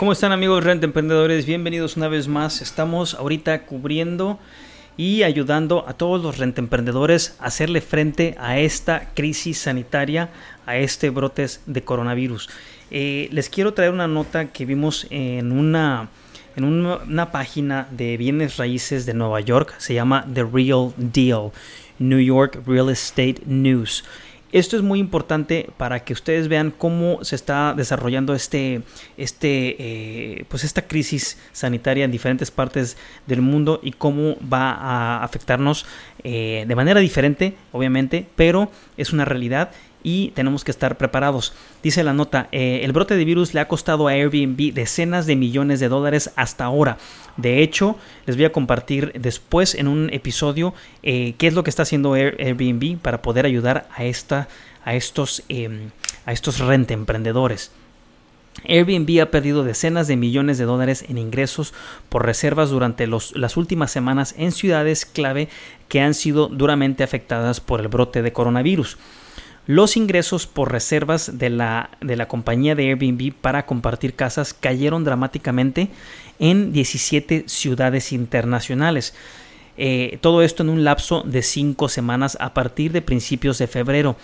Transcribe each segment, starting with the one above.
¿Cómo están amigos Rent Emprendedores? Bienvenidos una vez más. Estamos ahorita cubriendo y ayudando a todos los rent emprendedores a hacerle frente a esta crisis sanitaria, a este brotes de coronavirus. Eh, les quiero traer una nota que vimos en una en una, una página de bienes raíces de Nueva York. Se llama The Real Deal, New York Real Estate News. Esto es muy importante para que ustedes vean cómo se está desarrollando este, este, eh, pues esta crisis sanitaria en diferentes partes del mundo y cómo va a afectarnos eh, de manera diferente, obviamente, pero es una realidad y tenemos que estar preparados. Dice la nota, eh, el brote de virus le ha costado a Airbnb decenas de millones de dólares hasta ahora. De hecho, les voy a compartir después en un episodio eh, qué es lo que está haciendo Air- Airbnb para poder ayudar a, esta, a estos, a estos rente emprendedores. Airbnb ha perdido decenas de millones de dólares en ingresos por reservas durante las últimas semanas en ciudades clave que han sido duramente afectadas por el brote de coronavirus. Los ingresos por reservas de la, de la compañía de Airbnb para compartir casas cayeron dramáticamente en 17 ciudades internacionales. Eh, todo esto en un lapso de cinco semanas a partir de principios de febrero.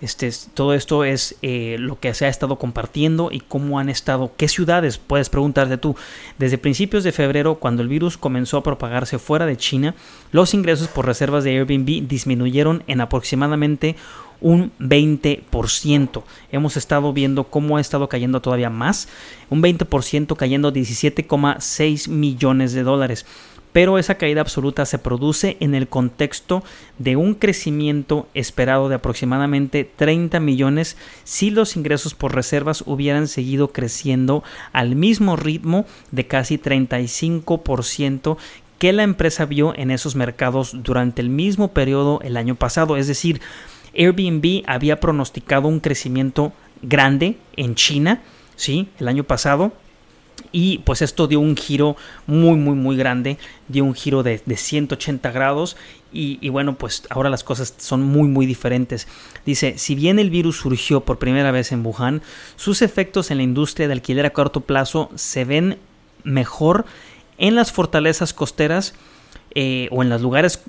Este, es- todo esto es eh, lo que se ha estado compartiendo y cómo han estado, qué ciudades, puedes preguntarte tú. Desde principios de febrero, cuando el virus comenzó a propagarse fuera de China, los ingresos por reservas de Airbnb disminuyeron en aproximadamente un 20%. Hemos estado viendo cómo ha estado cayendo todavía más, un 20% cayendo 17,6 millones de dólares pero esa caída absoluta se produce en el contexto de un crecimiento esperado de aproximadamente 30 millones si los ingresos por reservas hubieran seguido creciendo al mismo ritmo de casi 35% que la empresa vio en esos mercados durante el mismo periodo el año pasado. Es decir, Airbnb había pronosticado un crecimiento grande en China, ¿sí? El año pasado, y pues esto dio un giro muy, muy, muy grande, dio un giro de, de 180 grados y, y, bueno, pues ahora las cosas son muy, muy diferentes. Dice, si bien el virus surgió por primera vez en Wuhan, sus efectos en la industria de alquiler a corto plazo se ven mejor en las fortalezas costeras eh, o en los lugares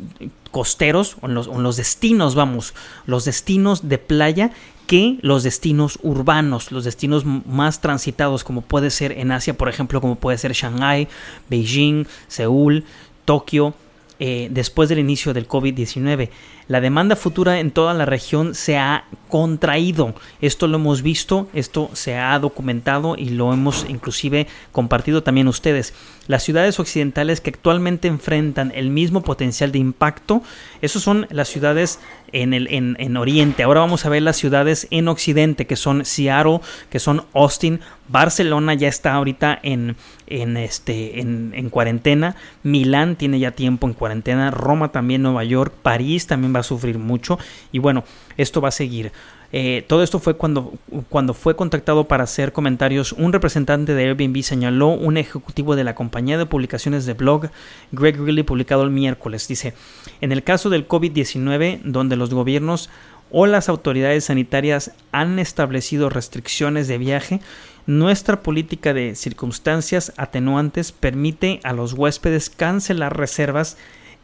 costeros o en, los, en los destinos, vamos, los destinos de playa que los destinos urbanos, los destinos más transitados, como puede ser en Asia, por ejemplo, como puede ser Shanghai, Beijing, Seúl, Tokio, eh, después del inicio del COVID-19. La demanda futura en toda la región se ha contraído. Esto lo hemos visto, esto se ha documentado y lo hemos inclusive compartido también ustedes. Las ciudades occidentales que actualmente enfrentan el mismo potencial de impacto, esos son las ciudades en, el, en, en Oriente. Ahora vamos a ver las ciudades en Occidente, que son Seattle, que son Austin, Barcelona ya está ahorita en, en, este, en, en cuarentena, Milán tiene ya tiempo en cuarentena, Roma también, Nueva York, París también va a sufrir mucho. Y bueno, esto va a seguir. Eh, todo esto fue cuando, cuando fue contactado para hacer comentarios. Un representante de Airbnb señaló un ejecutivo de la compañía de publicaciones de blog, Greg Greeley, publicado el miércoles. Dice, en el caso del COVID-19, donde los gobiernos o las autoridades sanitarias han establecido restricciones de viaje, nuestra política de circunstancias atenuantes permite a los huéspedes cancelar reservas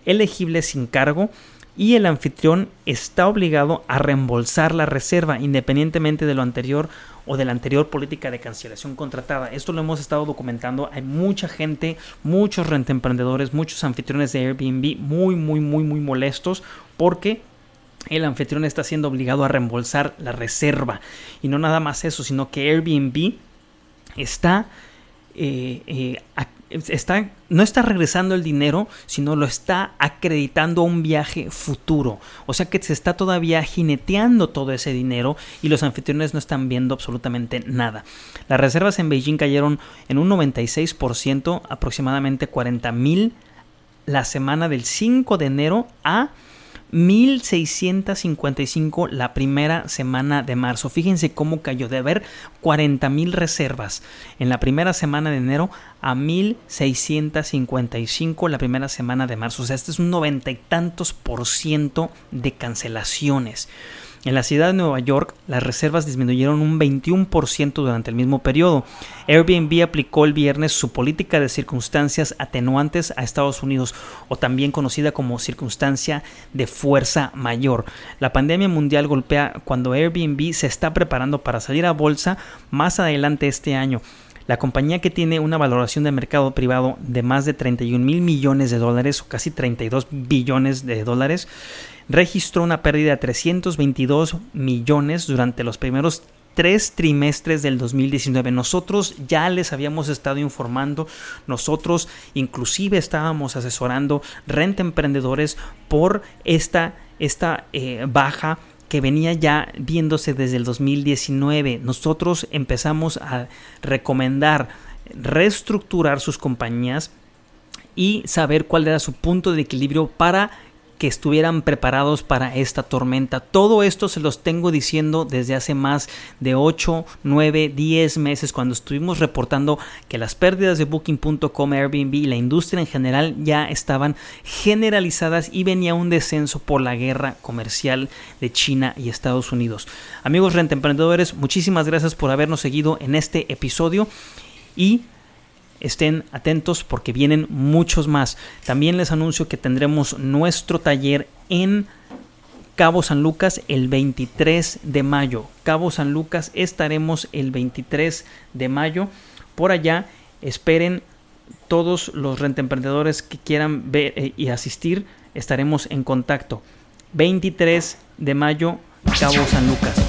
elegibles sin cargo y el anfitrión está obligado a reembolsar la reserva independientemente de lo anterior o de la anterior política de cancelación contratada. Esto lo hemos estado documentando. Hay mucha gente, muchos rentemprendedores, muchos anfitriones de Airbnb muy, muy, muy, muy molestos porque el anfitrión está siendo obligado a reembolsar la reserva. Y no nada más eso, sino que Airbnb está eh, eh, no está regresando el dinero, sino lo está acreditando a un viaje futuro. O sea que se está todavía jineteando todo ese dinero y los anfitriones no están viendo absolutamente nada. Las reservas en Beijing cayeron en un 96%, aproximadamente 40 mil la semana del 5 de enero a 1655 la primera semana de marzo. Fíjense cómo cayó de haber 40 mil reservas en la primera semana de enero a 1655 la primera semana de marzo. O sea, este es un noventa y tantos por ciento de cancelaciones. En la ciudad de Nueva York, las reservas disminuyeron un 21% durante el mismo periodo. Airbnb aplicó el viernes su política de circunstancias atenuantes a Estados Unidos, o también conocida como circunstancia de fuerza mayor. La pandemia mundial golpea cuando Airbnb se está preparando para salir a bolsa más adelante este año. La compañía que tiene una valoración de mercado privado de más de 31 mil millones de dólares o casi 32 billones de dólares registró una pérdida de 322 millones durante los primeros tres trimestres del 2019. Nosotros ya les habíamos estado informando, nosotros inclusive estábamos asesorando renta emprendedores por esta, esta eh, baja que venía ya viéndose desde el 2019. Nosotros empezamos a recomendar reestructurar sus compañías y saber cuál era su punto de equilibrio para que estuvieran preparados para esta tormenta. Todo esto se los tengo diciendo desde hace más de 8, 9, 10 meses cuando estuvimos reportando que las pérdidas de booking.com, Airbnb y la industria en general ya estaban generalizadas y venía un descenso por la guerra comercial de China y Estados Unidos. Amigos renta emprendedores, muchísimas gracias por habernos seguido en este episodio y estén atentos porque vienen muchos más. También les anuncio que tendremos nuestro taller en Cabo San Lucas el 23 de mayo. Cabo San Lucas estaremos el 23 de mayo. Por allá esperen todos los rentemprendedores que quieran ver eh, y asistir. Estaremos en contacto. 23 de mayo, Cabo San Lucas.